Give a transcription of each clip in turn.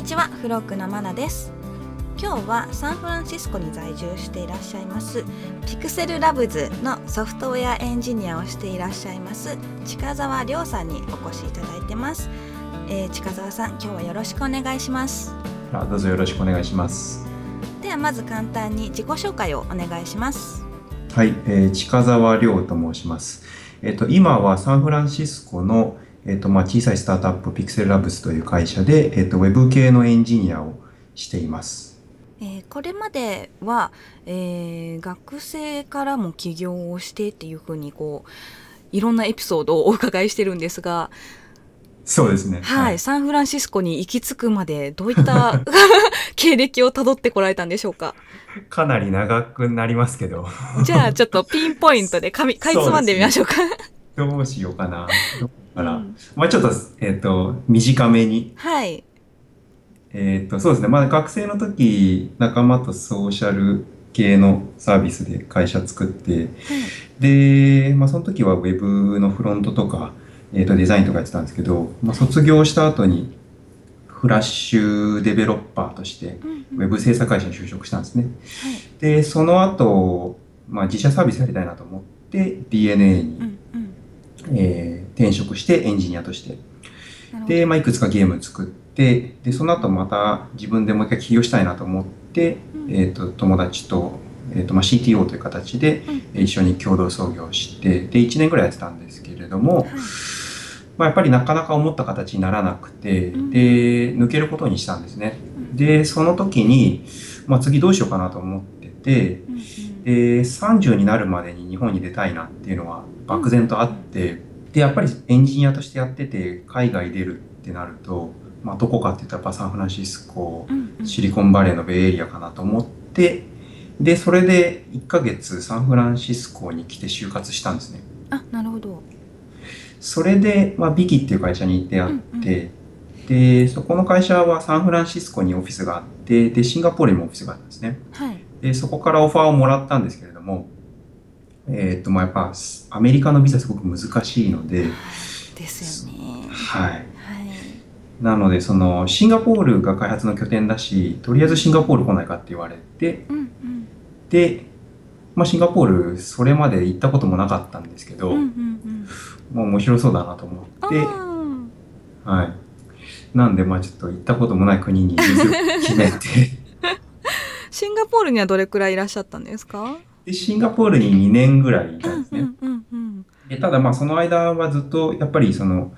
にちはフロックのマナです。今日はサンフランシスコに在住していらっしゃいますピクセルラブズのソフトウェアエンジニアをしていらっしゃいます近澤亮さんにお越しいただいてます、えー、近澤さん今日はよろしくお願いします。あどうぞよろしくお願いします。ではまず簡単に自己紹介をお願いします。はい、えー、近澤亮と申します。えっ、ー、と今はサンフランシスコのえっとまあ、小さいスタートアップピクセルラブスという会社で、えっと、ウェブ系のエンジニアをしています。えー、これまでは、えー、学生からも起業をしてっていうふうにこういろんなエピソードをお伺いしてるんですがそうですね、はい、はい、サンフランシスコに行き着くまでどういった 経歴をたどってこられたんでしょうか？かなり長くなりますけど。じゃあちょっとピンポイントでかみかいつまんでみましょうかどうしようかなから、うん、まあちょっと、えっ、ー、と、短めに。はい。えっ、と、そうですね。まあ学生の時、仲間とソーシャル系のサービスで会社作って、で、まあその時は Web のフロントとか、えっ、ー、と、デザインとかやってたんですけど、まあ卒業した後に、フラッシュデベロッパーとして、ウェブ制作会社に就職したんですね。で、その後、まあ自社サービスやりたいなと思って、DNA に、うんうん、えー転職してエンジニアとして。で、まあ、いくつかゲーム作って、で、その後また自分でもう一回起業したいなと思って、うん、えっ、と、友達と、えっ、ー、と、まあ、CTO という形で一緒に共同創業して、で、1年ぐらいやってたんですけれども、まあ、やっぱりなかなか思った形にならなくて、で、抜けることにしたんですね。で、その時に、まあ、次どうしようかなと思ってて、で、30になるまでに日本に出たいなっていうのは漠然とあって、で、やっぱりエンジニアとしてやってて、海外出るってなると、まあ、どこかって言ったらサンフランシスコ、シリコンバレーのベイエリアかなと思って、で、それで1ヶ月サンフランシスコに来て就活したんですね。あ、なるほど。それで、まあ、ビキっていう会社に出会って、うんうん、で、そこの会社はサンフランシスコにオフィスがあって、で、シンガポールにもオフィスがあったんですね。はい。で、そこからオファーをもらったんですけれども、えっ、ー、と、まあ、やっぱ、アメリカのビザすごく難しいので。ですよね。はい。はい、なので、その、シンガポールが開発の拠点だし、とりあえずシンガポール来ないかって言われて、うんうん、で、まあ、シンガポール、それまで行ったこともなかったんですけど、うんうんうん、もう面白そうだなと思って、はい。なんで、まあ、ちょっと行ったこともない国に決めて シンガポールにはどれくらいいらっしゃったんですか？で、シンガポールに2年ぐらいいたんですね。でただまあその間はずっとやっぱりその、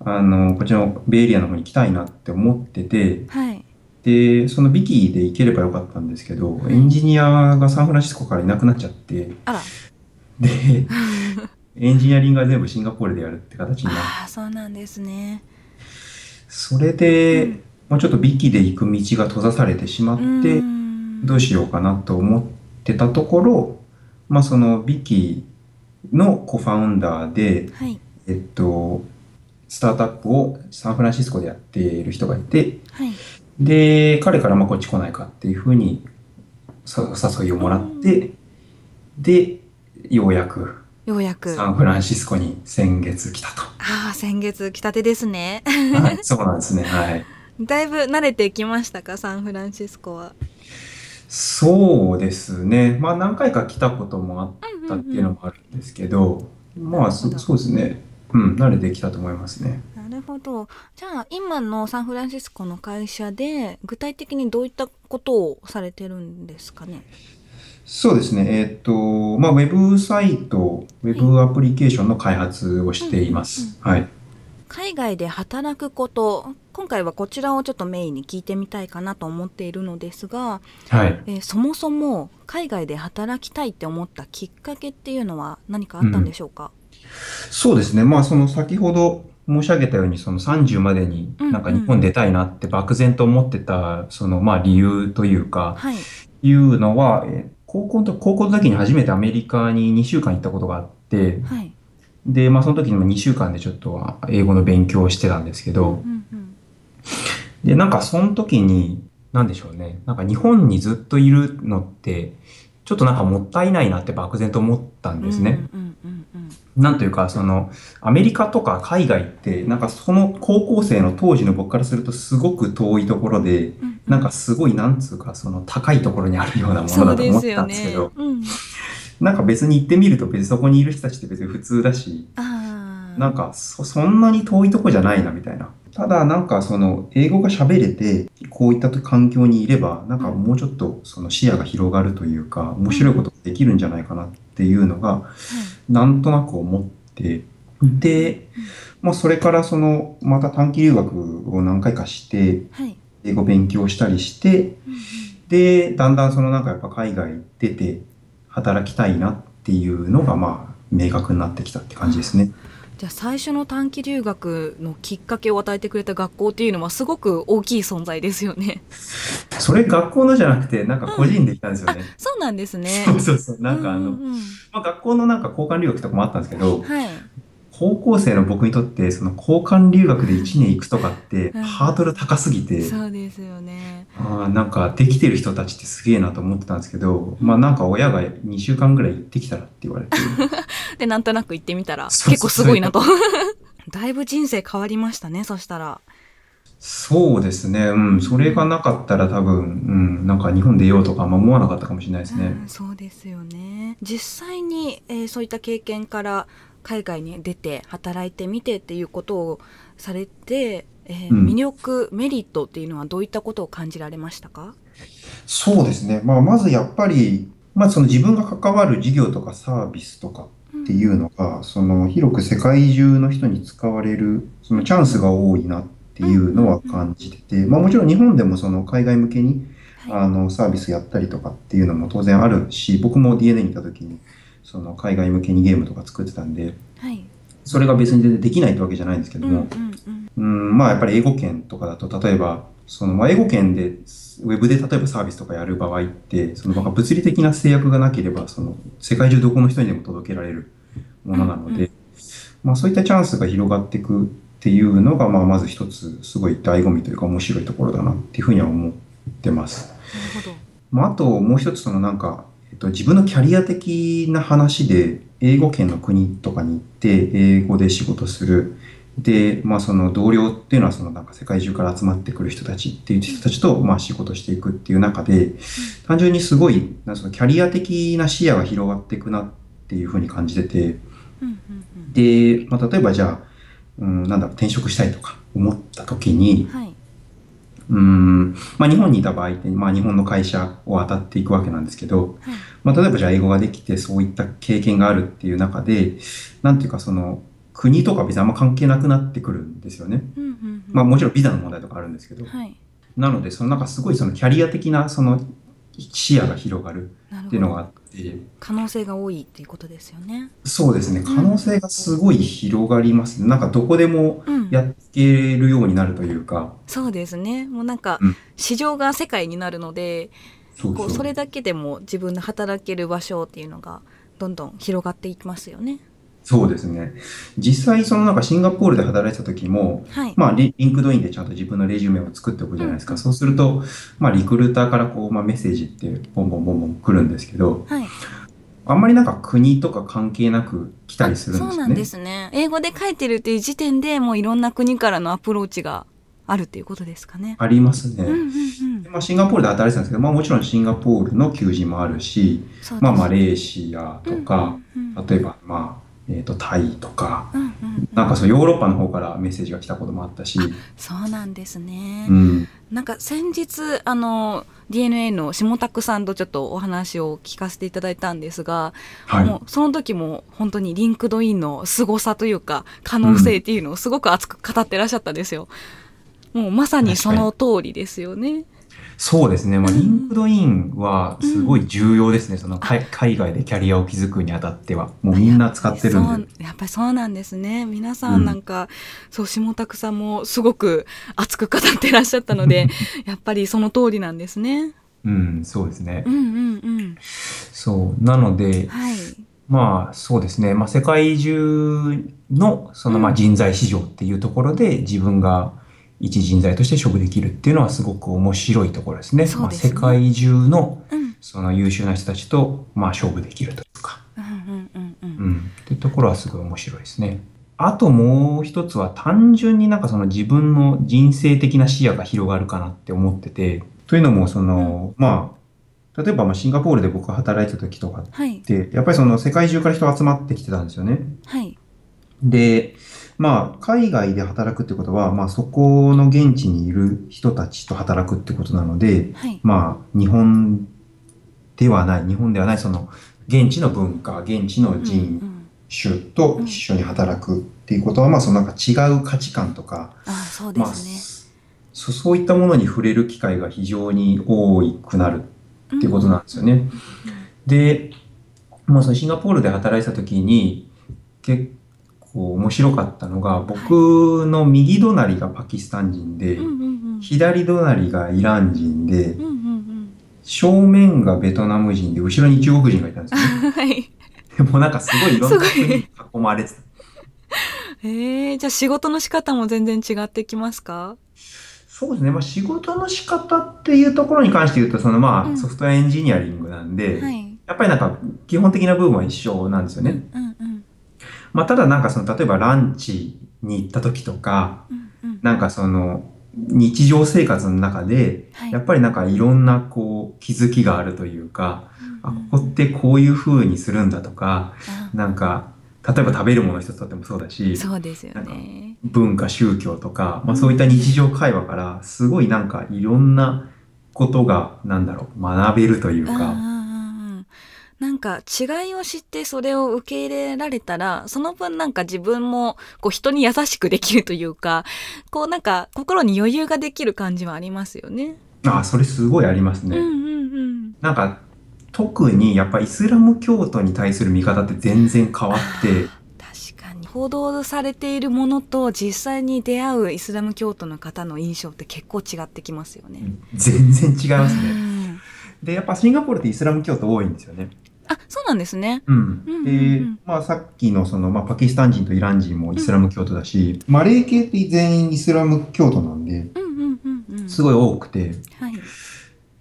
あの、こっちのベイエリアの方に行きたいなって思ってて、はい、で、そのビキで行ければよかったんですけど、エンジニアがサンフランシスコからいなくなっちゃって、で、エンジニアリングは全部シンガポールでやるって形になって。ああ、そうなんですね。それで、うん、まあ、ちょっとビキで行く道が閉ざされてしまって、どうしようかなと思って、ってたところ、まあ、そのビキのコファウンダーで、はい、えっと、スタートアップをサンフランシスコでやっている人がいて、はい、で、彼からまあこっち来ないかっていうふうに誘いをもらって、で、ようやく、ようやく。サンフランシスコに先月来たと。ああ、先月来たてですね。はい、そうなんですね。はい。だいぶ慣れてきましたか、サンフランシスコは。そうですね。まあ何回か来たこともあったっていうのもあるんですけど、まあそそうですね。うん、慣れてきたと思いますね。なるほど。じゃあ今のサンフランシスコの会社で具体的にどういったことをされてるんですかね？そうですね。えっ、と、まあウェブサイト、ウェブアプリケーションの開発をしています。はい。海外で働くこと今回はこちらをちょっとメインに聞いてみたいかなと思っているのですが、はい。えー、そもそも海外で働きたいって思ったきっかけっていうのは何かあったんでしょうか、うん、そうですね。まあその先ほど申し上げたようにその30までになんか日本出たいなって漠然と思ってたそのまあ理由というか、はい、いうのは、えー、高校の高校の時に初めてアメリカに2週間行ったことがあって、はい、で、まあ、その時にも2週間でちょっと英語の勉強をしてたんですけど、うんうん、で、なんかその時に、なんでしょうね、なんか日本にずっといるのって、ちょっとなんかもったいないなって漠然と思ったんですね。なんというか、その、アメリカとか海外って、なんかその高校生の当時の僕からするとすごく遠いところで、うんなんかすごい、なんつうか、その高いところにあるようなものだと思ったんですけど、。うん、なんか別に行ってみると別にそこにいる人たちって別に普通だし。なんかそそんなに遠いとこじゃないなみたいな。ただなんかその英語が喋れてこういった環境にいればなんかもうちょっとその視野が広がるというか面白いことができるんじゃないかなっていうのがなんとなく思ってで、まあ、それからそのまた短期留学を何回かして。英語勉強したりしてでだんだんそのなんかやっぱ海外出て働きたいなっていうのがまあ明確になってきたって感じですね。じゃあ最初の短期留学のきっかけを与えてくれた学校っていうのはすごく大きい存在ですよね。それ学校のじゃなくて、なんか個人で行ったんですよね。そうなんですね。そうそうそう。なんかあの、ううんまあ、学校のなんか交換留学とかもあったんですけど、はい。高校生の僕にとって、その交換留学で1年行くとかって、うんハードル高すぎて、そうですよね。あーなんかできてる人たちってすげえなと思ってたんですけど、まあなんか親が2週間ぐらい行ってきたらって言われて、でなんとなく行ってみたら結構すごいなと。だいぶ人生変わりましたね。そしたら。そうですね、うん、それがなかったら多分、うん、なんか日本出ようとかあんま思わなかったかもしれないですね。うん、そうですよね実際に、えーそういった経験から海外に出て働いてみてっていうことをされて、えーうん。魅力メリットっていうのはどういったことを感じられましたか？そうですね。まあ、まずやっぱり、まあ、その自分が関わる事業とかサービスとかっていうのが、その広く世界中の人に使われる、そのチャンスが多いなっていうのは感じてて、まあ、もちろん日本でもその海外向けにはい。あのサービスやったりとかっていうのも当然あるし、僕も DNA にいた時に、その海外向けにゲームとか作ってたんで、はい。それが別に全然できないってわけじゃないんですけども、うんうんまあやっぱり英語圏とかだと、例えば、そのまあ英語圏で、ウェブで例えばサービスとかやる場合って、その物理的な制約がなければ、その世界中どこの人にでも届けられるものなのうんうで、まあそういったチャンスが広がっていくっていうのが、まあまず一つすごい醍醐味というか面白いところだなっていうふうには思ってます。なるほど。まあ、あともう一つそのなんか、えっと、自分のキャリア的な話で英語圏の国とかに行って英語で仕事する。で、まあ、その同僚っていうのはそのなんか世界中から集まってくる人たちっていう人たちとまあ仕事していくっていう中で単純にすごいなそのキャリア的な視野が広がっていくなっていうふうに感じててで、まあ、例えばじゃあ、うん、なんだろう転職したいとか思った時にはいうーん、まあ、日本にいた場合って、まあ、日本の会社を当たっていくわけなんですけど、はい。まあ、例えばじゃあ英語ができてそういった経験があるっていう中で、なんていうかその国とか別にあんま関係なくなってくるんですよね。うんうんうん。まあもちろんビザの問題とかあるんですけど、はい。なのでそのなんかすごいそのキャリア的なその視野が広がるっていうのがあって、可能性が多いっていうことですよね。そうですね、可能性がすごい広がりますね。なんかどこでもうん。やっていけるようになるというか、そうですね。もうなんかうん。市場が世界になるので、そうそう。こうそれだけでも自分の働ける場所っていうのがどんどん広がっていきますよね。そうですね。実際そのなんかシンガポールで働いてた時も、はい。まあ、リ LinkedIn でちゃんと自分のレジュメを作っておくじゃないですか。うんそうすると、まあ、リクルーターからこう、まあ、メッセージってボンボンボンボン来るんですけど、はい。あんまりなんか国とか関係なく来たりするんですよね。そうなんですね。英語で書いてるっていう時点でもういろんな国からのアプローチがあるっていうことですかね。ありますね。うんうんうんで。まあ、シンガポールで働いてたんですけど、まあ、もちろんシンガポールの求人もあるし、まあ、マレーシアとか、うんうんうん例えば、まあ、えっ、と、タイとか、うんうんうんなんかそう、ヨーロッパの方からメッセージが来たこともあったし、そうなんですね。うん。なんか先日あの DNA の下拓さんとちょっとお話を聞かせていただいたんですが、はい。もうその時も本当に LinkedIn の凄さというか可能性っていうのをすごく熱く語ってらっしゃったんですよ。もうまさにその通りですよね。そうですね。まあ、うん LinkedIn はすごい重要ですね。その海海外でキャリアを築くにあたっては。もうみんな使ってるんで。やっぱりそうなんですね皆さんなんか、そう下拓さんもすごく熱く語ってらっしゃったので やっぱりその通りなんですね。うん、そうですねう。んうんうんそう。なので、はいまあそうですね。まあ世界中のそのまあ人材市場っていうところで自分が一人材として勝負できるっていうのはすごく面白いところですね。すねまあ世界中のうんその優秀な人たちとまあ勝負できるというか。うんうんうんううんん。ってとところはすごい面白いですね。あともう一つは単純になんかその自分の人生的な視野が広がるかなって思ってて、というのもその、まあ、例えばまあシンガポールで僕が働いてた時とかはいって、やっぱりその世界中から人集まってきてたんですよね。はいで、まあ、海外で働くってことは、まあ、そこの現地にいる人たちと働くってことなので、はい。まあ、日本ではない、日本ではない、その、現地の文化、現地のうん人うん種と一緒に働くっていうことは、まあ、そのなんか違う価値観とか、あそうでまあ、すねそそういったものに触れる機会が非常に多くなるっていうことなんですよね。で、まあ、そのシンガポールで働いてた時に結構面白かったのが僕の右隣がパキスタン人で、左隣がイラン人でうんうんうん。正面がベトナム人で後ろに中国人がいたんですよね。はい。でもなんかすごいいろんな国に囲まれてた。えー、じゃあ仕事の仕方も全然違ってきますか？そうですね。まあ仕事の仕方っていうところに関して言うと、そのまうん。あソフトウェアエンジニアリングなんで、はい。やっぱりなんか基本的な部分は一緒なんですよね。うんうんまあただなんかその例えばランチに行った時とか、うんうん。なんかその日常生活の中で、はい。やっぱりなんかいろんなこう気づきがあるというか、あ、うん。ここってこういう風にするんだとか、あ。なんか、例えば食べるもの一つとってもそうだし、そうですよね。文化、宗教とか、まあそういった日常会話から、すごいなんかいろんなことが、なんだろう、学べるというか、うんうんうんうんなんか違いを知ってそれを受け入れられたらその分なんか自分もこう人に優しくできるというかこうなんか心に余裕ができる感じはありますよね。あ、それすごいありますね。うんうんうん。なんか、特にやっぱイスラム教徒に対する見方って全然変わって、確かに報道されているものと実際に出会うイスラム教徒の方の印象って結構違ってきますよね。全然違いますうね。んで、やっぱシンガポールってイスラム教徒多いんですよね。あそうなんですね。うんうんうんでうん、まあさっきのその、まあパキスタン人とイラン人もイスラム教徒だし、マレー系って全員イスラム教徒なんで、うんうんうんうん。すごい多くて、はい。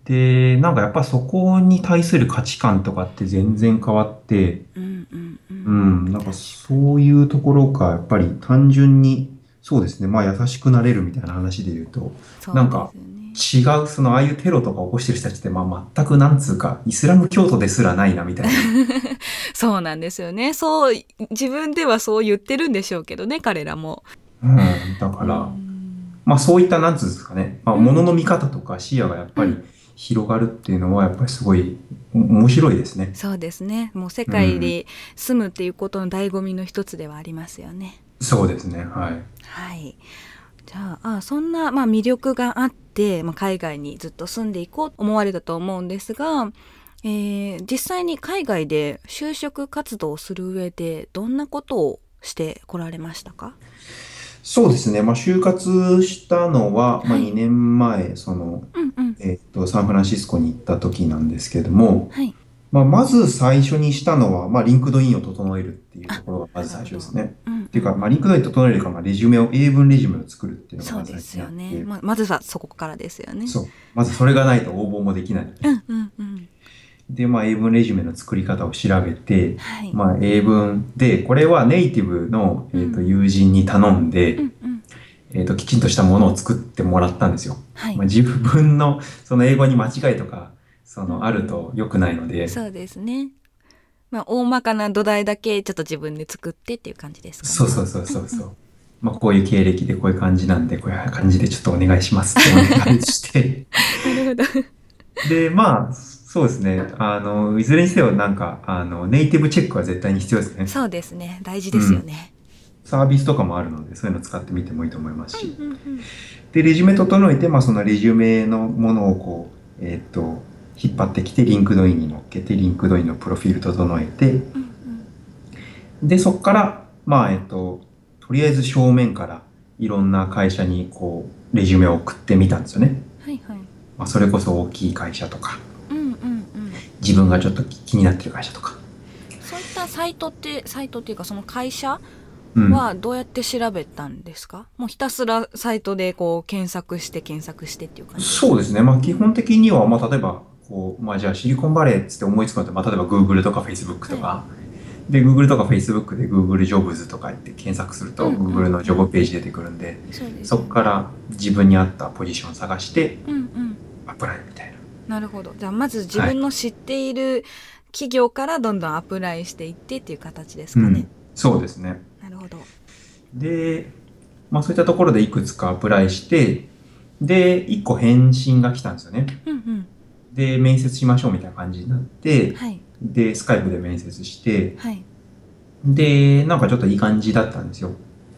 で、なんかやっぱそこに対する価値観とかって全然変わって、うんうんう。うんん、なんかそういうところがやっぱり単純に、そうですね、まあ優しくなれるみたいな話で言うと、そうなんか違う、そのああいうテロとか起こしてる人たちって、まあ全くなんつうか、イスラム教徒ですらないなみたいな。そうなんですよね。そう自分ではそう言ってるんでしょうけどね彼らも。うん、だから、うんまあそういった、なんつうんですかね、まあ、うん物の見方とか視野がやっぱりうん広がるっていうのは、やっぱりすごいお面白いですね。そうですね。もう世界に住むっていうことの醍醐味の一つではありますよね。そうですね、はい。はい。じゃああそんな、まあ、魅力があって、まあ、海外にずっと住んでいこうと思われたと思うんですが、えー実際に海外で就職活動をする上でどんなことをしてこられましたか？そうですね、まあ就活したのは、まあはい2年前、その、うんうん。えっと、サンフランシスコに行った時なんですけれども、はい。まあまず最初にしたのは、まあ LinkedIn を整えるっていうところがまず最初ですね。うんっていうか、まあ LinkedIn 整えるか、まあレジュメを、英文レジュメを作るっていうのがそうまずですよね。ままずはそこからですよね。そう。まずそれがないと応募もできない。うんうんうん。で、まあ英文レジュメの作り方を調べて、はい。まあ英文で、これはネイティブの、えっとうん友人に頼んで、うんうん。えっときちんとしたものを作ってもらったんですよ。はいまあ、。自分のその英語に間違いとかそのあると良くないので、そうですね。まあ大まかな土台だけちょっと自分で作ってっていう感じですかね。そうそうそうそうそう。まあこういう経歴でこういう感じなんでこういう感じでちょっとお願いしますってお願いして なるほど。でまあそうですねあのいずれにせよなんかあのネイティブチェックは絶対に必要ですねそうですね。大事ですよね。サービスとかもあるのでそういうの使ってみてもいいと思いますし、うんうんでレジュメ整えて、まあ、そのレジュメのものをこうえっ、と引っ張ってきて LinkedIn に乗っけて LinkedIn のプロフィール整えてうんうんで、そこから、まあ、えっと、とりあえず正面からいろんな会社にこう、レジュメを送ってみたんですよね。はいはい。まあ、それこそ大きい会社とか、うんうんうん。自分がちょっと気になってる会社とか。そういったサイトってサイトっていうかその会社うん。はどうやって調べたんですか、もうひたすらサイトでこう検索して検索してっていう感じそうですね。まあ、基本的には、まあ、例えば、こう、まあ、じゃあシリコンバレーっつって思いつくのって、まあ、例えば Google とか Facebook とか、で Google とか Facebook で Google ジョブズとか言って検索するとうんうん Google のジョブページ出てくるんで、そこから自分に合ったポジションを探してうんうん。アプライみたいな。なるほど。じゃあまず自分の知っている企業からどんどんアプライしていってっていう形ですかね、そうですね。なるほど。で、まあそういったところでいくつかアプライして、で、1個返信が来たんですよね。うんうんで、面接しましょうみたいな感じになって、はい。で、スカイプで面接して、はい。で、なんかちょっといい感じだったんですよ。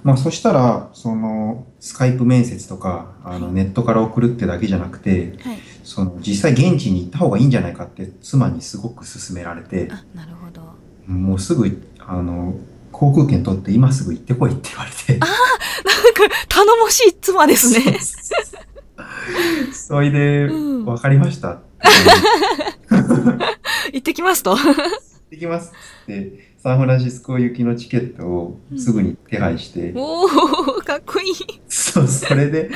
まあそしたら、その、スカイプ面接とか、あの、はい。ネットから送るってだけじゃなくて、はい。その、実際現地に行った方がいいんじゃないかって妻にすごく勧められて、あなるほど。もうすぐ、あの、航空券取って今すぐ行ってこいって言われて。なんか頼もしい妻ですね。それで、うん。わかりました。行ってきますと。できますって、サンフランシスコ行きのチケットをすぐに手配して、おおかっこいい。そう、それで、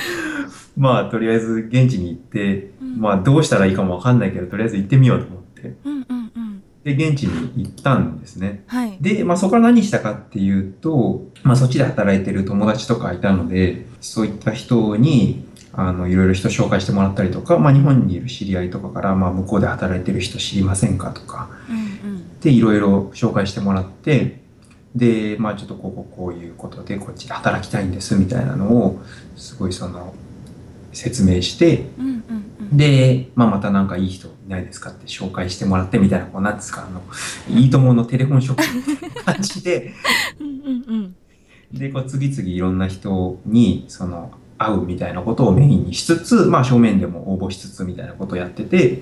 まあ、とりあえず現地に行って、うん。まあ、どうしたらいいかもわかんないけど、とりあえず行ってみようと思って、うんうんうん。で、現地に行ったんですね。はい。で、まあ、そこから何したかっていうと、まあ、そっちで働いてる友達とかいたので、そういった人に、あの、いろいろ人紹介してもらったりとか、まあ、日本にいる知り合いとかから、まあ、向こうで働いてる人知りませんかとか、うんうん。で、いろいろ紹介してもらって、で、まあちょっとこうこうこういうことでこっちで働きたいんですみたいなのを、すごいその、説明して、うんうんうん。で、まあまたなんかいい人いないですかって紹介してもらってみたいな、こうなんですか、あの、いいとものテレフォンショップみたいな感じで、うんうんうん。で、こう次々いろんな人に、その、会うみたいなことをメインにしつつ、まあ正面でも応募しつつみたいなことをやってて、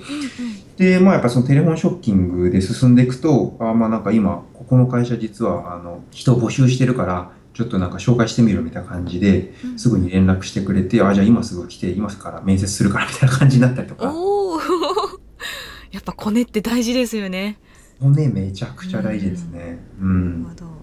で、まあやっぱそのテレフォンショッキングで進んでいくと、あまあなんか今、ここの会社実は、あの、人を募集してるから、ちょっとなんか紹介してみるみたいな感じで、うん。すぐに連絡してくれて、あ、じゃあ今すぐ来て、今から面接するからみたいな感じになったりとか、おお やっぱコネって大事ですよね。骨めちゃくちゃ大事ですね。うん。なるほど。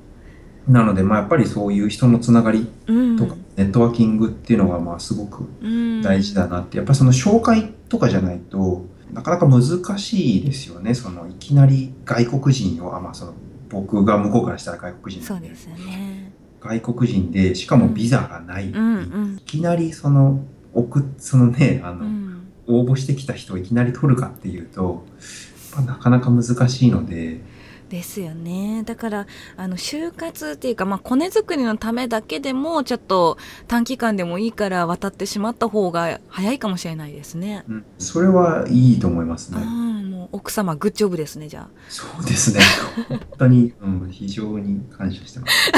なので、まあやっぱりそういう人のつながりうん。とか、ネットワーキングっていうのがまあすごくうん。大事だなって、やっぱりその紹介とかじゃないとなかなか難しいですよね。そのいきなり外国人をあまあその僕が向こうからしたら外国人そうですよね。外国人でしかもビザがない、うんうん。いきなりその送っそのねあの、うん。応募してきた人をいきなり取るかっていうとやっぱなかなか難しいのでですよねだからあの就活っていうか、まあ、コネ作りのためだけでもちょっと短期間でもいいから渡ってしまった方が早いかもしれないですね。うんそれはいいと思いますうね。ん、もう奥様グッジョブですねじゃあ。そうですね。本当に、うん、非常に感謝してます。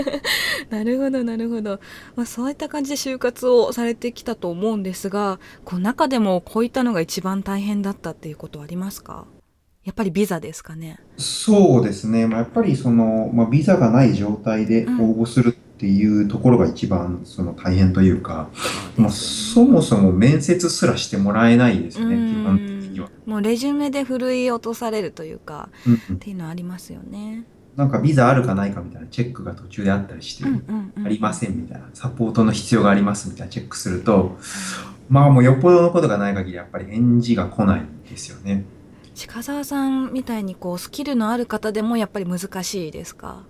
なるほどなるほど、まあ、そういった感じで就活をされてきたと思うんですがこう中でもこういったのが一番大変だったっていうことはありますか？やっぱりビザですかね。そうですね。まあ、やっぱりその、まあ、ビザがない状態で応募するっていうところが一番その大変というか、まあ、そもそも面接すらしてもらえないですよね、基本的には。もうレジュメでふるい落とされるというかうんうんっていうのはありますよね。なんかビザあるかないかみたいなチェックが途中であったりして、うんうんうんありませんみたいな、サポートの必要がありますみたいなチェックすると、まあもうよっぽどのことがない限りやっぱり返事が来ないんですよね。近澤さんみたいにこうスキルのある方でもやっぱり難しいですか？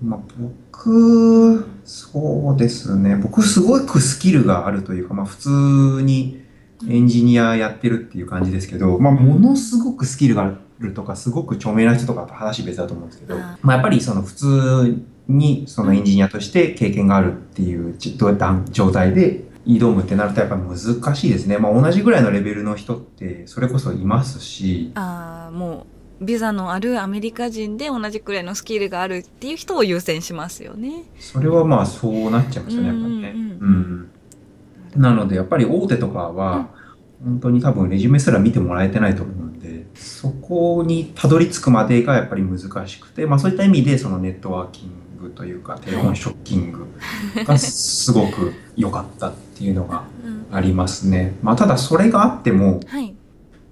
まあ、僕、そうですね。僕すごくスキルがあるというか、まあ普通にエンジニアやってるっていう感じですけど、まあものすごくスキルがあるとか、すごく著名な人とかと話別だと思うんですけど、あまあやっぱりその普通にそのエンジニアとして経験があるっていうじどうやった状態で挑むってなるとやっぱり難しいですね。まあ同じぐらいのレベルの人ってそれこそいますし、あーもうビザのあるアメリカ人で同じくらいのスキルがあるっていう人を優先しますよね。それはまあそうなっちゃいますよね、やっぱりね。うんうんうんなのでやっぱり大手とかは本当に多分レジュメすら見てもらえてないと思うんでそこにたどり着くまでがやっぱり難しくて、まあ、そういった意味でそのネットワーキングというかテレフォンショッキングがすごく良かったっていうのがうんありますね。まあ、ただそれがあっても、はい。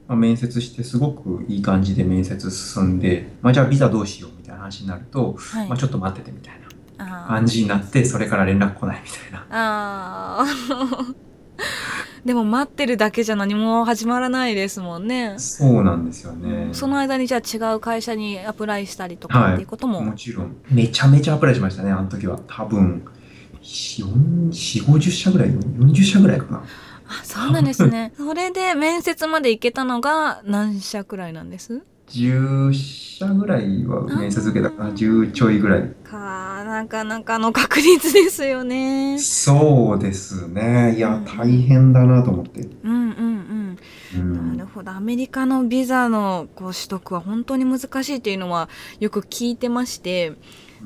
まあ、面接してすごくいい感じで面接進んで、まあ、じゃあビザどうしようみたいな話になると、はい。まあ、ちょっと待っててみたいな感じになってそれから連絡来ないみたいな。でも待ってるだけじゃ何も始まらないですもんね。そうなんですよね。その間にじゃあ違う会社にアプライしたりとかっていうことも、もちろん。めちゃめちゃアプライしましたね、あの時は。多分、4、4 50社ぐらい ?40 社ぐらいかな。あそうなんですね。それで面接まで行けたのが何社くらいなんです？10社ぐらいは面接受けたかな。10ちょいぐらい。かなかなかの確率ですよね。そうですね。いや、大変だなと思って。うんうんうん。うんなるほど。アメリカのビザのこう取得は本当に難しいっていうのはよく聞いてまして、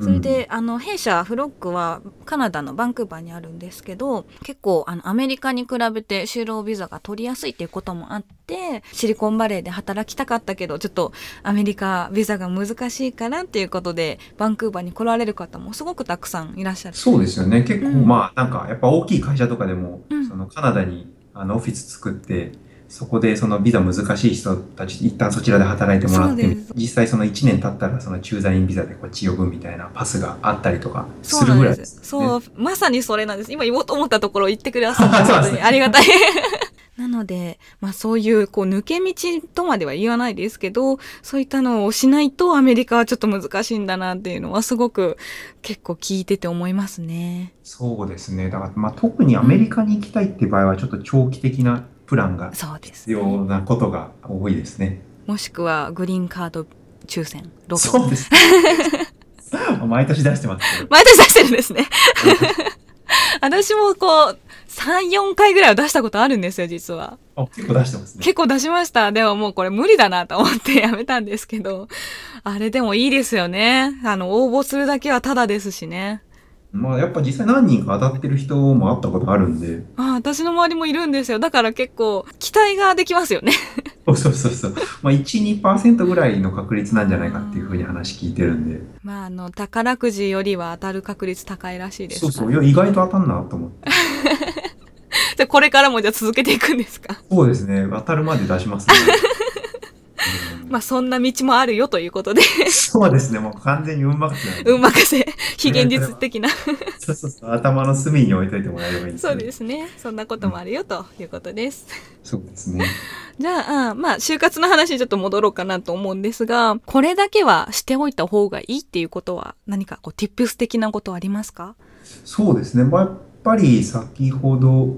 それで、あの弊社フロックはカナダのバンクーバーにあるんですけど結構あのアメリカに比べて就労ビザが取りやすいっていうこともあってシリコンバレーで働きたかったけどちょっとアメリカビザが難しいからっていうことでバンクーバーに来られる方もすごくたくさんいらっしゃる。そうですよね。結構、うんまあ、なんか、やっぱ大きい会社とかでも、うんそのカナダにあのオフィス作って、そこでそのビザ難しい人たち、一旦そちらで働いてもらって実際その1年経ったらその駐在員ビザでこっち呼ぶみたいなパスがあったりとかするぐらいね。そう、まさにそれなんです。今言おうと思ったところを言ってくださって、そうなんですね本当にありがたい。なので、まあそういう、こう、抜け道とまでは言わないですけど、そういったのをしないとアメリカはちょっと難しいんだなっていうのはすごく結構聞いてて思いますね。そうですね。だから、まあ、特にアメリカに行きたいっていう場合は、ちょっと長期的なプランがそうです、必要なことが多いですね。もしくはグリーンカード抽選、ロト。そうです。毎年出してます。毎年出してるんですね。私もこう、3、4回ぐらいは出したことあるんですよ、実は。あ結構出してますね。結構出しました。でももうこれ無理だなと思って やめたんですけど、あれでもいいですよね。あの、応募するだけはタダですしね。まあ、やっぱ実際何人か当たってる人も会ったことあるんで、あ私の周りもいるんですよ。だから結構期待ができますよね。そうそうそうそう。まあ、1、2%ぐらいの確率なんじゃないかっていうふうに話聞いてるんで。まあ、あの、宝くじよりは当たる確率高いらしいですから。そうそう。いや、意外と当たんなと思って。じゃあこれからもじゃあ続けていくんですか？そうですね。当たるまで出しますね。うんまあ、そんな道もあるよということで、そうですね。もう完全に運任せなんで。運任せ、非現実的な。そうそうそう。頭の隅に置いといてもらえればいいです、そうですね。そんなこともあるよということです。そうですね。じゃあ、あまあ、就活の話にちょっと戻ろうかなと思うんですが、これだけはしておいた方がいいっていうことは、何かこう、tips 的なことはありますか？そうですね。まあ、やっぱり先ほどう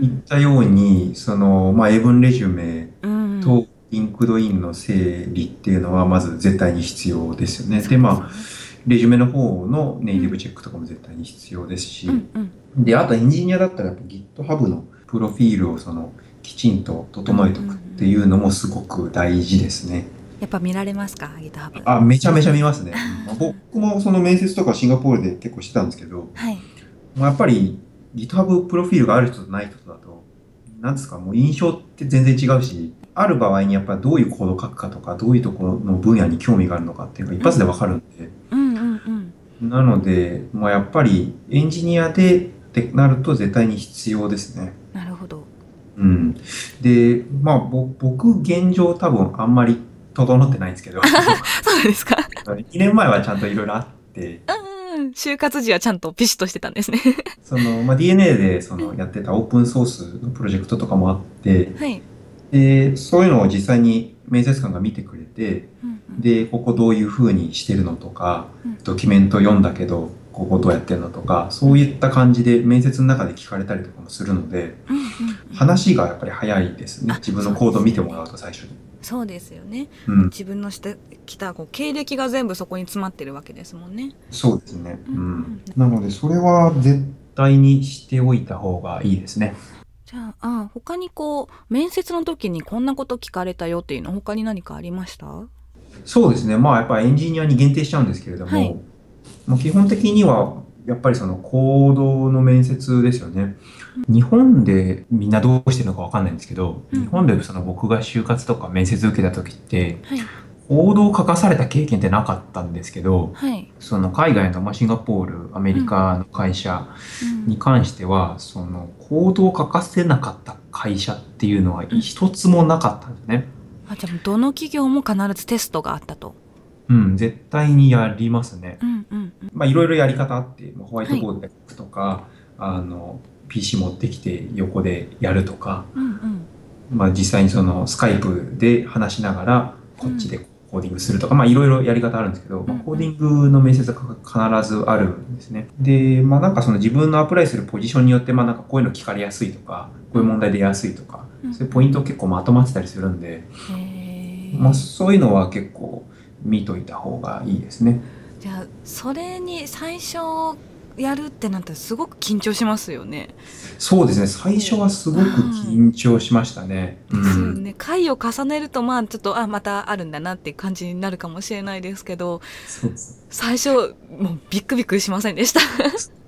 言っ。たように、その、まあ、英文レジュメうん。と、 LinkedIn の整理っていうのはまず絶対に必要ですよね。で、まあ、レジュメの方のネイティブチェックとかも絶対に必要ですし、うんうん。で、あとエンジニアだったらやっぱ GitHub のプロフィールをそのきちんと整えておくっていうのもすごく大事ですね。やっぱ見られますか ?GitHub。あ、めちゃめちゃ見ますね。まあ僕もその面接とかシンガポールで結構してたんですけど、はい。まあやっぱり GitHub プロフィールがある人とない人だと、なんですか、もう印象って全然違うし、ある場合にやっぱりどういうコードを書くかとか、どういうところの分野に興味があるのかっていうのが一発でわかるんで、うんうんうん。なので、まあ、やっぱりエンジニアでってなると絶対に必要ですね。なるほど。うん。で、まあ、ぼ僕、現状多分あんまり整ってないんですけど、そうですか 2年前はちゃんといろいろあって、うん。就活時はちゃんとピシッとしてたんですね。その、まあ、DNA でそのやってたオープンソースのプロジェクトとかもあって、はい。で、そういうのを実際に面接官が見てくれて、うんうん、で、ここどういう風にしてるのとかうん、ドキュメント読んだけど、ここどうやってるのとか、そういった感じで面接の中で聞かれたりとかもするので、うんうんうん話がやっぱり早いですねあ。自分のコードを見てもらうと最初に。そうですよね。うん。自分のしてきたこう経歴が全部そこに詰まってるわけですもんね。そうですね。ううんん。なので、それは絶対にしておいた方がいいですね。じゃああ他にこう面接の時にこんなこと聞かれたよっていうの他に何かありました？そうですね。まあ、やっぱりエンジニアに限定しちゃうんですけれども、はいまあ基本的には、やっぱりその行動の面接ですよね。日本でみんなどうしてるのかわかんないんですけど、うん日本でその僕が就活とか面接受けた時って、はい行動を書かされた経験ってなかったんですけど、はい、その海外の、まあ、シンガポール、アメリカの会社うん。に関しては、その行動を書かせなかった会社っていうのは一つもなかったんですね。あじゃあどの企業も必ずテストがあったと。うん、絶対にやりますね。うんうんうん。まあいろいろやり方あって、まあホワイトボードで書くとか、あの PC 持ってきて横でやるとか、うんうん。まあ、実際にそのスカイプで話しながらこっちでコーディングするとか、まあいろいろやり方あるんですけど、まあ、コーディングの面接が必ずあるんですね。で、まあなんかその自分のアプライするポジションによって、まあなんかこういうの聞かれやすいとか、こういう問題出やすいとか、うんそういうポイント結構まとまってたりするんで、まあそういうのは結構見といた方がいいですね。じゃあそれに最初やるってなったらすごく緊張しますよね。そうですね。最初はすごく緊張しましたね。うですよん。ね。回を重ねるとまあちょっとあまたあるんだなっていう感じになるかもしれないですけど。最初もうビックビックしませんでした。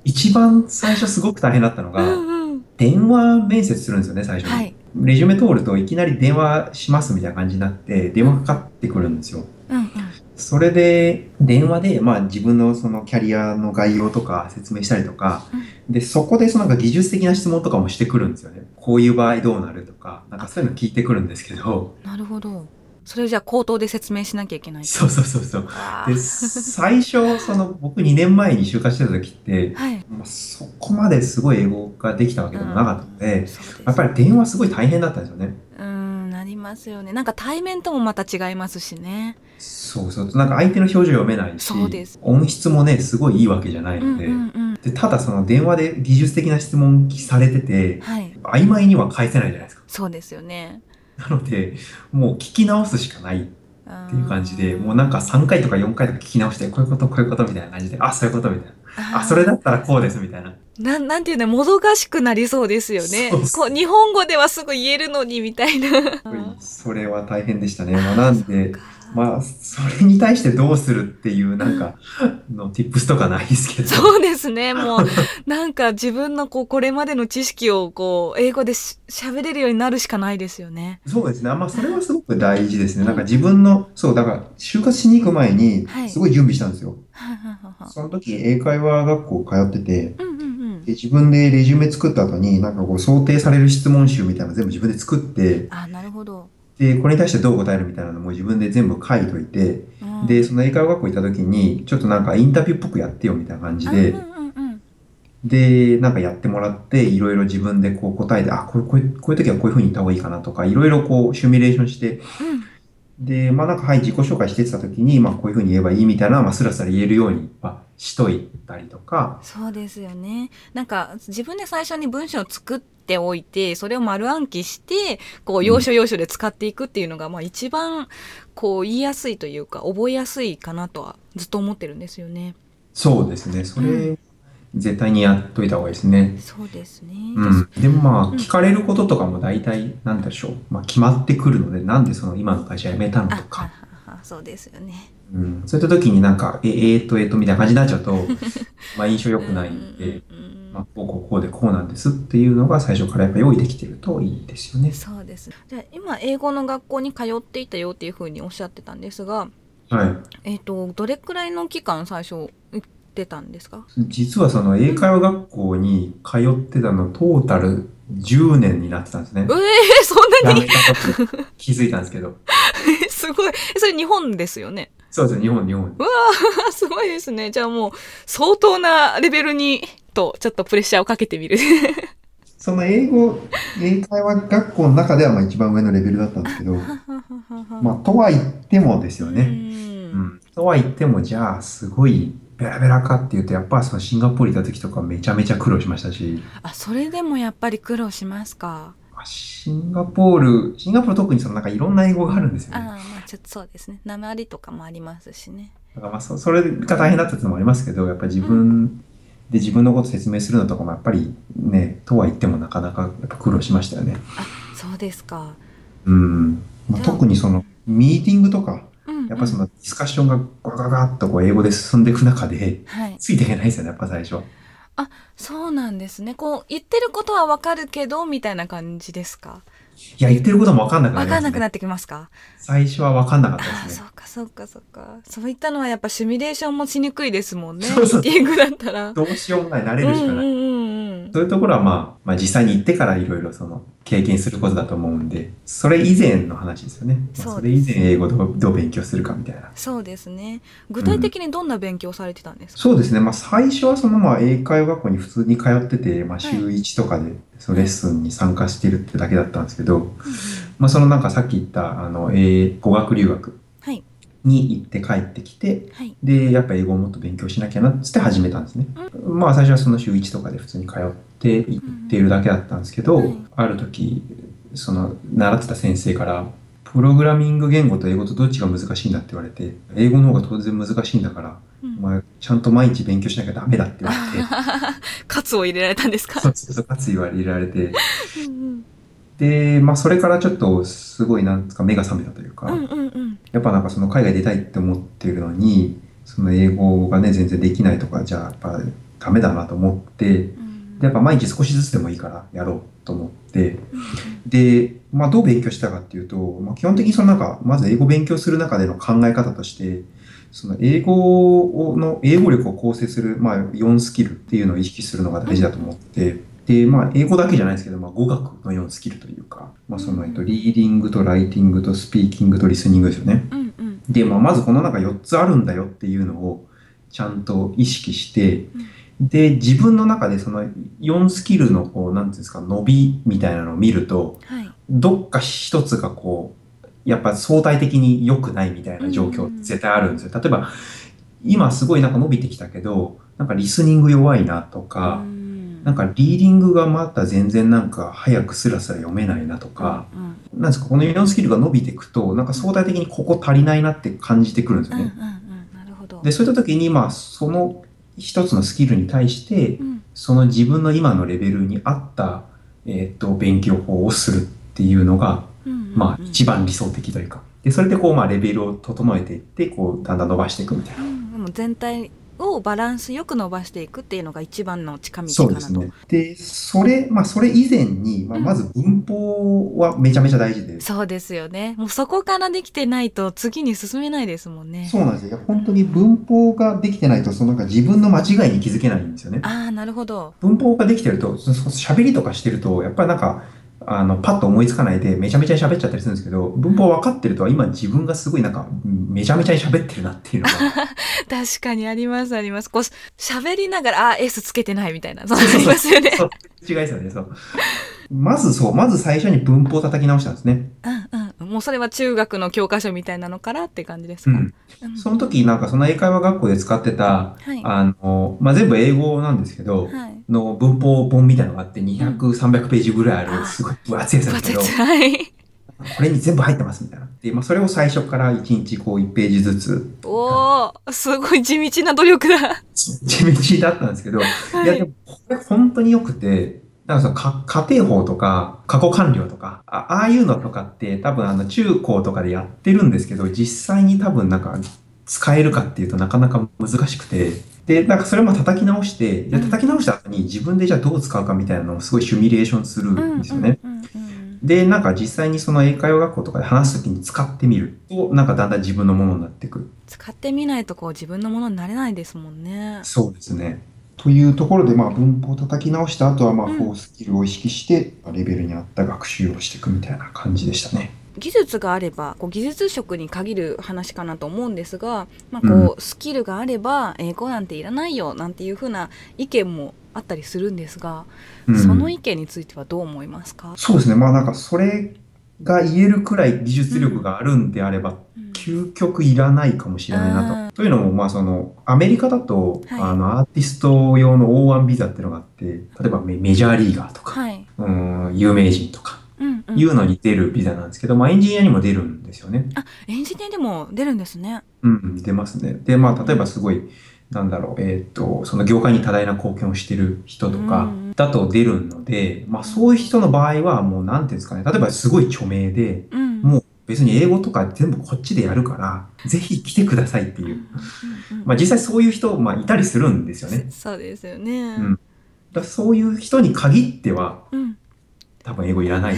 一番最初すごく大変だったのうが、んうん電話面接するんですよね、最初に。はい。レジュメ通るといきなり電話しますみたいな感じになって、電話かかってくるんですよ。うんうんそれで、電話で、まあ自分のそのキャリアの概要とか説明したりとか、で、そこでそのなんか技術的な質問とかもしてくるんですよね。こういう場合どうなるとか、なんかそういうの聞いてくるんですけど、なるほど。それをじゃあ口頭で説明しなきゃいけない。そうそうそうそう。あで、ー最初、その僕2年前に就活してた時って、はい。まあ、そこまですごい英語ができたわけでもなかったので、うんですやっぱり電話すごい大変だったんですよね。うんなりますよね。なんか対面ともまた違いますしね。そうそう。なんか相手の表情読めないし、そうです音質もね、すごいいいわけじゃないうんので、うんうん。でただその電話で技術的な質問されてて、はい。曖昧には返せないじゃないですか。そうですよね。なので、もう聞き直すしかないっっていう感じで、もうなんか3回とか4回とか聞き直して、こういうこと、こういうことみたいな感じで、あ、そういうことみたいな。あ、それだったらこうですみたいな。なん、なんていうね、もどかしくなりそうですよね。こう、日本語ではすぐ言えるのに、みたいな。それは大変でしたね。まあ、なんで、あまあ、それに対してどうするっていう、なんか、の tips とかないですけど。そうですね。もう、なんか自分のこう、これまでの知識をこう、英語でし喋れるようになるしかないですよね。そうですね。まあ、それはすごく大事ですね。なんか自分の、そう、だから、就活しに行く前にはい、すごい準備したんですよ。ははははその時、英会話学校通ってて、うんで。自分でレジュメ作った後に、なんかこう、想定される質問集みたいなの全部自分で作って、あ、なるほど。で、これに対してどう答えるみたいなのも自分で全部書いといて、うん。で、その英会話学校行った時に、ちょっとなんかインタビューっぽくやってよみたいな感じでうん、うんうんうん。で、なんかやってもらって、いろいろ自分でこう答えて、あ、こうこういうこういう時はこういう風に言った方がいいかなとか、いろいろこう、シミュレーションして、で、まあなんか、はい、自己紹介してた時に、まあこういう風に言えばいいみたいな、まあスラスラ言えるように、まあ、しといたりとか、そうですよね。なんか自分で最初に文章を作っておいて、それを丸暗記して、こう要所要所で使っていくっていうのが、まあ一番こう言いやすいというか、覚えやすいかなとはずっと思ってるんですよね。そうですね。それ、う絶対にやっといた方がいいですね。そうですね。うん。でもまあ、うん聞かれることとかも大体、なんでしょう。まあ決まってくるので、なんでその今の会社辞めたのとか、そうですよね。うん。そういった時になんか、え、えーっと、えーっと、みたいな感じになっちゃうと、まあ印象良くないんで、うんうんうんまあ、こうこうでこうなんですっていうのが最初からやっぱ用意できてるといいですよね。そうです。じゃあ今英語の学校に通っていたよっていうふうにおっしゃってたんですが、はい。えっ、とどれくらいの期間最初行ってたんですか？実はその英会話学校に通ってたのトータル10年になってたんですねえ。えそんなに？気づいたんですけど。すごい。それ日本ですよね？そうですね、日本、日本。あすごいですね。じゃあもう相当なレベルにとちょっとプレッシャーをかけてみる。その英語、英会話学校の中ではまあ一番上のレベルだったんですけど、まあ、とは言ってもですよう。ね。うんん。とは言っても、じゃあ、すごいベラベラかっていうと、やっぱそのシンガポール行った時とかめちゃめちゃ苦労しましたし、あ、それでもやっぱり苦労しますか？まあシンガポール、シンガポール特にそのなんかいろんな英語があるんですよあ、ね。まあちょっとそうですね。鉛とかもありますしね。だからまあそそれが大変だったっていうのもありますけど、やっぱり自分で自分のこと説明するのとかもやっぱりね、とは言ってもなかなかやっぱ苦労しましたよね。そうですか。うん。まあ、特にそのミーティングとか、うん、うん。やっぱそのディスカッションがガガガッとこう英語で進んでいく中で、はい。ついていけないですよね、やっぱ最初。そうなんですね。こう言ってることはわかるけどみたいな感じですか？いや、言ってることもわかんなくなわりますね。かんなくなってきますか？最初はわかんなかったですね。そうかそうかそうか。そういったのはやっぱシミュレーションもしにくいですもんね。そうそうミーティングだったら。どうしようもない、慣れるしかない。うんうんうんうん。そういうところはまあ、まあ実際に行ってからいろいろその経験することだと思うんで、それ以前の話ですよね。まあそうそれ以前英語どうどう勉強するかみたいな。そうですね。具体的にどんな勉強されてたんですか、そうですね。まあ最初はそのまあ英会話学校に普通に通ってて、まあ週1とかでそのレッスンに参加してるってだけだったんですけど、うんうん。まあそのなんかさっき言ったあの英語学留学はい。に行って帰ってきて、はい。で、やっぱ英語をもっと勉強しなきゃなっつって始めたんですね。まあ最初はその週1とかで普通に通って行っているだけだったんですけど、はいある時、その習ってた先生から、プログラミング言語と英語とどっちが難しいんだって言われて、英語の方が当然難しいんだから、うん。お前ちゃんと毎日勉強しなきゃダメだって言われて、カツを入れられたんですか？そうそうそう、熱い言われられて、うんで、まあそれからちょっとすごいなんですか目が覚めたというか、うんうんうん。やっぱなんかその海外出たいって思ってるのに、その英語がね、全然できないとか、じゃあやっぱダメだなと思って、うやっぱ毎日少しずつでもいいからやろうと思って、うんで、まあどう勉強したかっていうと、まあ基本的にそのなんか、まず英語を勉強する中での考え方として、その英語をの、英語力を構成する、まあ4スキルっていうのを意識するのが大事だと思って、で、まあ英語だけじゃないですけど、まあ語学の4スキルというか、まあその、えっと、リーディングとライティングとスピーキングとリスニングですよね。うんうん。で、まあ、まずこの中4つあるんだよっていうのをちゃんと意識して、で、自分の中でその4スキルのこう、なんていうんですか、伸びみたいなのを見ると、はい。どっか一つがこう、やっぱ相対的に良くないみたいな状況絶対あるんですよ。例えば、今すごいなんか伸びてきたけど、なんかリスニング弱いなとか、うん。なんかリーディングがまた全然なんか早くスラスラ読めないなとか、うんなんですか、この4スキルが伸びていくと、なんか相対的にここ足りないなって感じてくるんですよね。うんうんうん。なるほど。で、そういった時に、まあ、その一つのスキルに対して、うんその自分の今のレベルに合った、えっと、勉強法をするっていうのが、まあ、一番理想的というか。で、それでこう、まあ、レベルを整えていって、こう、だんだん伸ばしていくみたいな。うんでも全体をバランスよく伸ばしていくっていうのが一番の近道そかなとうですね。で、それ、まあ、それ以前に、まあ、うんまず文法はめちゃめちゃ大事で、そうですよねもうそこからできてないと次に進めないですもんねそうなんですよ。本当に文法ができてないと、そのなんか自分の間違いに気づけないんですよね。ああなるほど文法ができてると、喋りとかしてると、やっぱりなんか、あの、パッと思いつかないで、めちゃめちゃに喋っちゃったりするんですけど、文法分かってると、今自分がすごいなんか、めちゃめちゃに喋ってるなっていうのが、確かにありますあります。こう喋りながらあー S つけてないみたいな。そうなりますよね。そう。違いですよね、そう。まずそう、まず最初に文法を叩き直したんですね。うんうんもうそれは中学の教科書みたいなのからって感じですか、うん。うんその時、なんかその英会話学校で使ってた、はい。あの、まあ、全部英語なんですけど、はい。の文法本みたいなのがあって、200、300ページぐらいある、すごい分厚いやつなんですけど、はい。これに全部入ってますみたいな。で、まあ、それを最初から1日こう1ページずつ、おおすごい地道な努力だ。地道だったんですけど、い、や、でも、これ本当に良くて、なんかそのか家庭法とか、過去完了とか、あああいうのとかって多分あの中高とかでやってるんですけど、実際に多分なんか使えるかっていうとなかなか難しくて、で、なんかそれも叩き直して、で、叩き直した後に自分でじゃあどう使うかみたいなのをすごいシミュレーションするんですよね。で、なんか実際にその英会話学校とかで話すときに使ってみると、なんかだんだん自分のものになってくる。使ってみないとこう自分のものになれないですもんね。そうですね。というところで、まあ、文法を叩き直した後は、まあ、うんフォースキルを意識して、レベルに合った学習をしていくみたいな感じでしたね。技術があればこう技術職に限る話かなと思うんですが、まあ、こうスキルがあれば英語なんていらないよなんていう風な意見もあったりするんですが、うんその意見についてはどう思いますか、そうですね。まあ、なんか、それが言えるくらい技術力があるんであれば、うん究極いらないかもしれないあなと。というのも、まあ、その、アメリカだと、はいあの、アーティスト用の O1 ビザっていうのがあって、例えばメメジャーリーガーとか、はい、うん、有名人とか、うんうんいうのに出るビザなんですけど、まあ、エンジニアにも出るんですよね。あエンジニアでも出るんですね。うん、出ますね。で、まあ、例えばすごい、なんだろう、えーっと、その業界に多大な貢献をしてる人とかうんだと出るので、まあ、そういう人の場合は、もう、なんていうんですかね、例えばすごい著名で、うんもう別に英語とか全部こっちでやるから、ぜひ来てくださいっていう。うんうんうんまあ、実際そういう人、まあ、いたりするんですよね。そうですよね。うんだそういう人に限っては、うん多分英語いらない。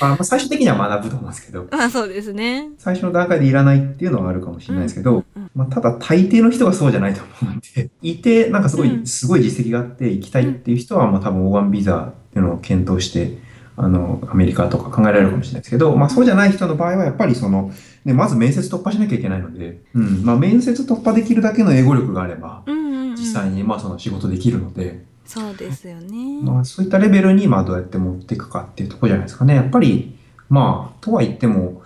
あまあ最終的には学ぶと思うんですけど、ま あそうですね。最初の段階でいらないっていうのはあるかもしれないですけど、うんまあ、ただ大抵の人がそうじゃないと思うんで、いて、なんかすごい、うんすごい実績があって行きたいっていう人は、まあ多分 O1 ビザっていうのを検討して、あの、アメリカとか考えられるかもしれないですけど、まあそうじゃない人の場合はやっぱりその、ね、まず面接突破しなきゃいけないので、うん、まあ面接突破できるだけの英語力があれば、うんうんうん、実際にまあその仕事できるので、そうですよね。まあそういったレベルにまあどうやって持っていくかっていうところじゃないですかね。やっぱり、まあ、とは言っても、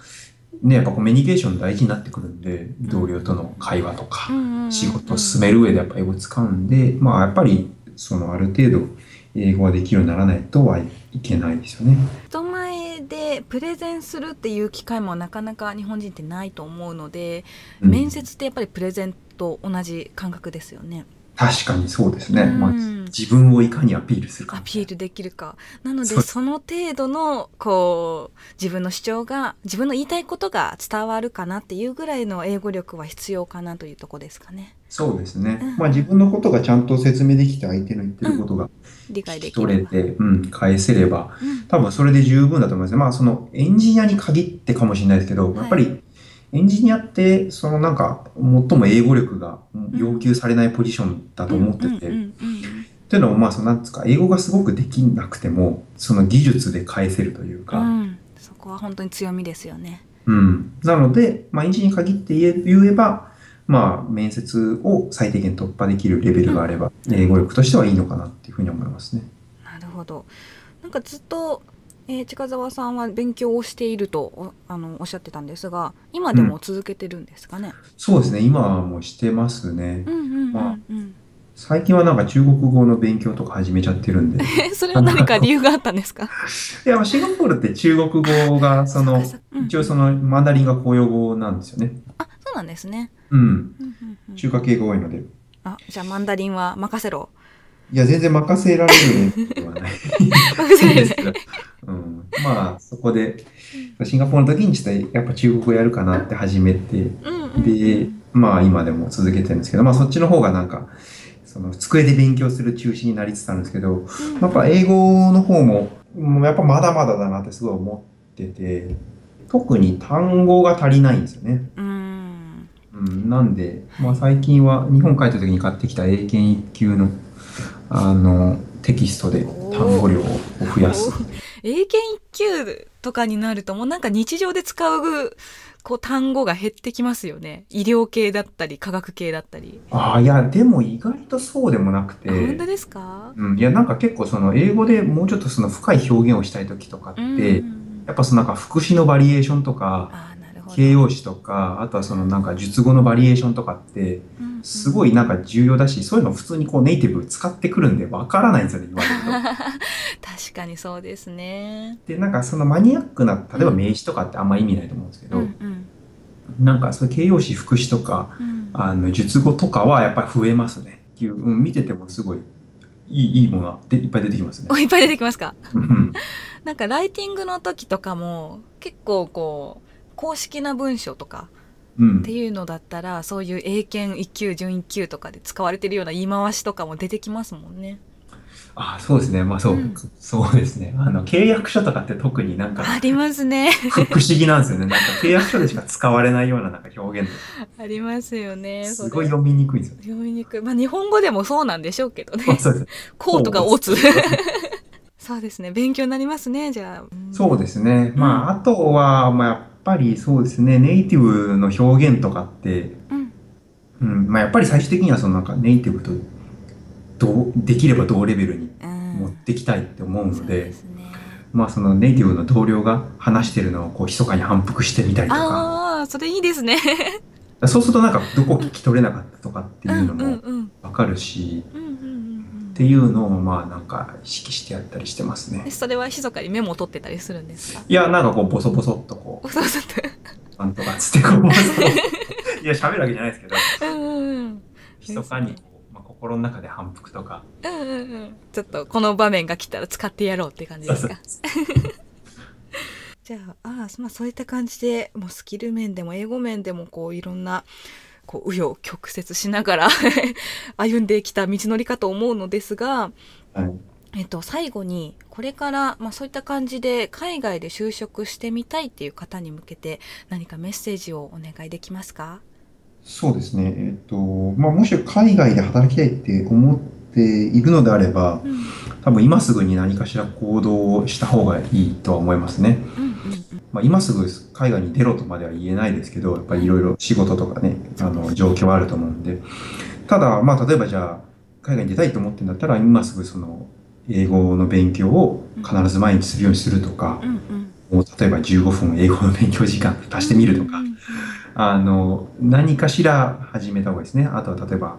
ね、やっぱコミュニケーション大事になってくるんで、同僚との会話とか、仕事を進める上でやっぱ英語使うんで、まあやっぱり、そのある程度英語ができるようにならないとはいけないですよね。人前でプレゼンするっていう機会もなかなか日本人ってないと思うので、うん面接ってやっぱりプレゼンと同じ感覚ですよね。確かにそうですね。うんまあ、自分をいかにアピールするかア。ピールできるかなのでその程度のこう自分の主張が自分の言いたいことが伝わるかなっていうぐらいの英語力は必要かなというところですかねそうですねうん。まあ自分のことがちゃんと説明できて相手の言ってることが理解聞きできる取れて、うん、返せれば、うん多分それで十分だと思いますね。まあそのエンジニアに限ってかもしれないですけど、はいやっぱりエンジニアってそのなんか最も英語力が要求されないポジションだと思ってて、っていうのもまあそのなんですか英語がすごくできなくてもその技術で返せるというか、うん。そこは本当に強みですよね。うん、なので、まあ、エンジニアに限って言え言えば、まあ、面接を最低限突破できるレベルがあれば、うん。英語力としてはいいのかなっていうふうに思いますね。なるほど。なんかずっと、えー近澤さんは勉強をしているとおあのおっしゃってたんですが今でも続けてるんですかね？そうですね、今はもうしてますねうん。うんうんまあうん。最近はなんか中国語の勉強とか始めちゃってるんで。えそれは何か理由があったんですか？いや、まあシンガポールって中国語が、その、一応そのマンダリンが公用語なんですよね。あそうなんですね。うん。うんうんうん中華系が多いので。あじゃあマンダリンは任せろ。いや、全然任せられるのではない。任せですけどろ。うん、まあ、そこで、シンガポールの時にちょっとやっぱ中国語やるかなって始めて、で、まあ今でも続けてるんですけど、まあそっちの方がなんか、その机で勉強する中心になりつつあるんですけど、やっぱ英語の方も、もうやっぱまだまだだなってすごい思ってて、特に単語が足りないんですよね。うん。うん、なんで、まあ最近は日本帰った時に買ってきた英検一級の、あの、テキストで単語量を増やす。英検一級とかになるともうなんか日常で使うこう単語が減ってきますよね。医療系だったり科学系だったり。ああ、いや、でも意外とそうでもなくて、あ本当ですか？うん、いや、なんか結構その英語でもうちょっとその深い表現をしたい時とかって、うんやっぱそのなんか副詞のバリエーションとか。形容詞とか、あとはそのなんか述語のバリエーションとかって、うんすごいなんか重要だし、そういうの普通にこうネイティブ使ってくるんでわからないんですよね、言われると。確かにそうですね。で、なんかそのマニアックな、例えば名詞とかってあんま意味ないと思うんですけど、うんうんなんかそういう形容詞、副詞とか、うんあの述語とかはやっぱり増えますね。っていう、うん、見ててもすごいいいいいものがでいっぱい出てきますね お。いっぱい出てきますか？うんなんかライティングの時とかも結構こう公式な文章とかうんっていうのだったらそういう英検一級準一級とかで使われてるような言い回しとかも出てきますもんね。あそうですね。まあそう、うんそうですね。あの、契約書とかって特になんかありますね。不不思議なんですよね。なんか契約書でしか使われないようななんか表現ありますよね。ですごい読みにくいんですよね。読みにくい。まあ日本語でもそうなんでしょうけどねまあ。そうですこうとかおつ。そうですね。勉強になりますね。じゃあ。そうですね。まあ、あとは、まあ、やっぱりそうですね。ネイティブの表現とかって、うん。うん、まあやっぱり最終的にはそのなんかネイティブとどう、できれば同レベルにうん持ってきたいって思うので、ですね。まあそのネイティブの同僚が話してるのをこう密かに反復してみたりとか、ああ、それいいですね。そうするとなんかどこ聞き取れなかったとかっていうのうんうんもうん。わかるし、うんうんうんうんっていうのをまあなんか意識してやったりしてますね。え。それは密かにメモを取ってたりするんですか？いや、なんかこうボソボソっとこそうそうう、なんとかつってこう、ボソボソ いや、喋るわけじゃないですけど、うんうんうん。密かにこう、まあ、心の中で反復とか、うんうんうん。ちょっとこの場面が来たら使ってやろうって感じですか？じゃああーまあそういった感じでもうスキル面でも英語面でもこういろんなこう紆余曲折しながら 歩んできた道のりかと思うのですが、はい。えっと、最後にこれから、まあ、そういった感じで海外で就職してみたいっていう方に向けて何かメッセージをお願いできますか？そうですね、えっとまあ、もし海外で働きたいって思っているのであれば、うん、多分今すぐに何かしら行動をした方がいいとは思いますね。うんうんうんまあ、今すぐ海外に出ろとまでは言えないですけどやっぱりいろいろ仕事とかねあの状況はあると思うんでただまあ例えばじゃあ海外に出たいと思ってんだったら今すぐその英語の勉強を必ず毎日するようにするとか、う例えば15分英語の勉強時間足してみるとか、あの何かしら始めた方がいいですね。あとは例えば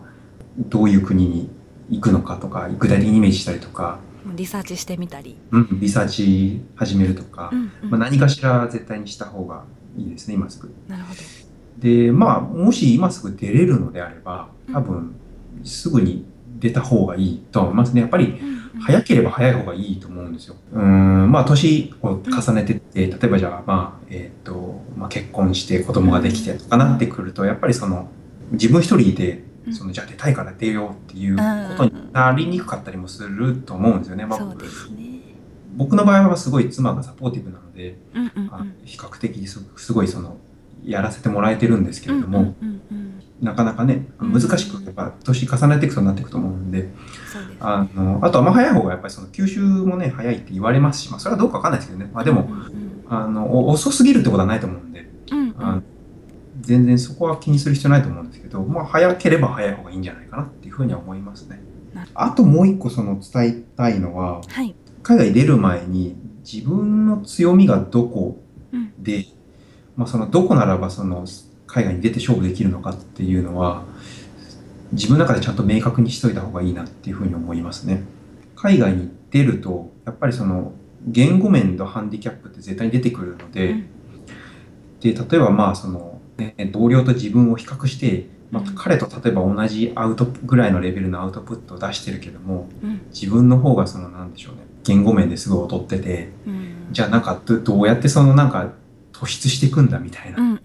どういう国に行くのかとか具体的にイメージしたりとか。リサーチしてみたり。うん、リサーチ始めるとか、うんうん、まあ、何かしら絶対にした方がいいですね、今すぐ。なるほど。で、まあ、もし今すぐ出れるのであれば、多分、すぐに出た方がいいと思いますね。やっぱり、早ければ早い方がいいと思うんですよ。うん、まあ、年を重ねてって、例えばじゃあ、まあ、えっ、ー、と、まあ、結婚して子供ができてとかなってくると、やっぱりその、自分一人で、そのじゃあ出たいから出ようっていうことになりにくかったりもすると思うんですよね。まあ、僕の場合はすごい妻がサポーティブなので、比較的すごいそのやらせてもらえてるんですけれども、なかなかね難しくやっぱ年重ねていくとなっていくと思うんであのあとはまあ早い方がやっぱりその吸収もね早いって言われますし、まあ、それはどうかわかんないですけどね、まあ、でも、あの遅すぎるってことはないと思うんで、あ全然そこは気にする必要ないと思うんですけど、まあ、早ければ早い方がいいんじゃないかなっていうふうには思いますね。あともう一個その伝えたいのは、はい、海外出る前に自分の強みがどこで、うん、まあ、そのどこならばその海外に出て勝負できるのかっていうのは自分の中でちゃんと明確にしといた方がいいなっていうふうに思いますね。海外に出るとやっぱりその言語面のハンディキャップって絶対に出てくるので、うん、で例えばまあその、ね、同僚と自分を比較して、まあ、彼と例えば同じアウトぐらいのレベルのアウトプットを出してるけども、うん、自分の方がそのなんでしょうね言語面ですごい劣ってて、うん、じゃあなんかどうやってそのなんか突出していくんだみたいな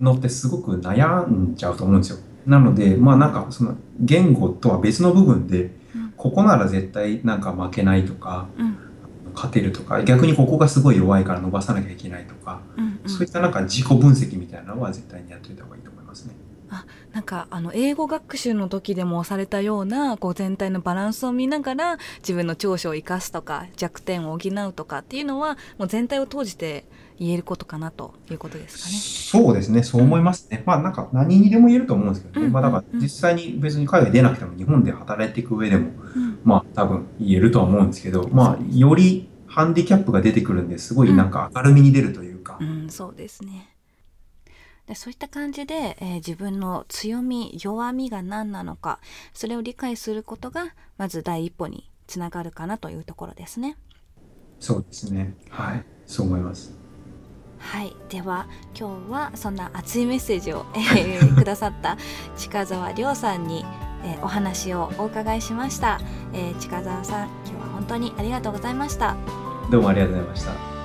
のってすごく悩んじゃうと思うんですよ。なのでまあなんかその言語とは別の部分で、ここなら絶対なんか負けないとか、勝てるとか逆にここがすごい弱いから伸ばさなきゃいけないとか、そういったなんか自己分析みたいなのは絶対にやっておいた方がいいと思いますね。あなんかあの英語学習の時でもされたようなこう全体のバランスを見ながら自分の長所を生かすとか弱点を補うとかっていうのはもう全体を通じて言えることかなということですかね。そうですね、そう思いますね。うん、まあなんか何にでも言えると思うんですけどね。うん、まあだから実際に別に海外出なくても日本で働いていく上でも、うん、まあ多分言えるとは思うんですけど、まあよりハンディキャップが出てくるんですごいなんか明るみに出るというか。うん、そうですね。でそういった感じで、えー、自分の強み弱みが何なのかそれを理解することがまず第一歩につながるかなというところですね。そうですねはいそう思います。はい、では今日はそんな熱いメッセージを、えー、くださった近澤亮さんに、えー、お話をお伺いしました、えー、近澤さん今日は本当にありがとうございましたどうもありがとうございました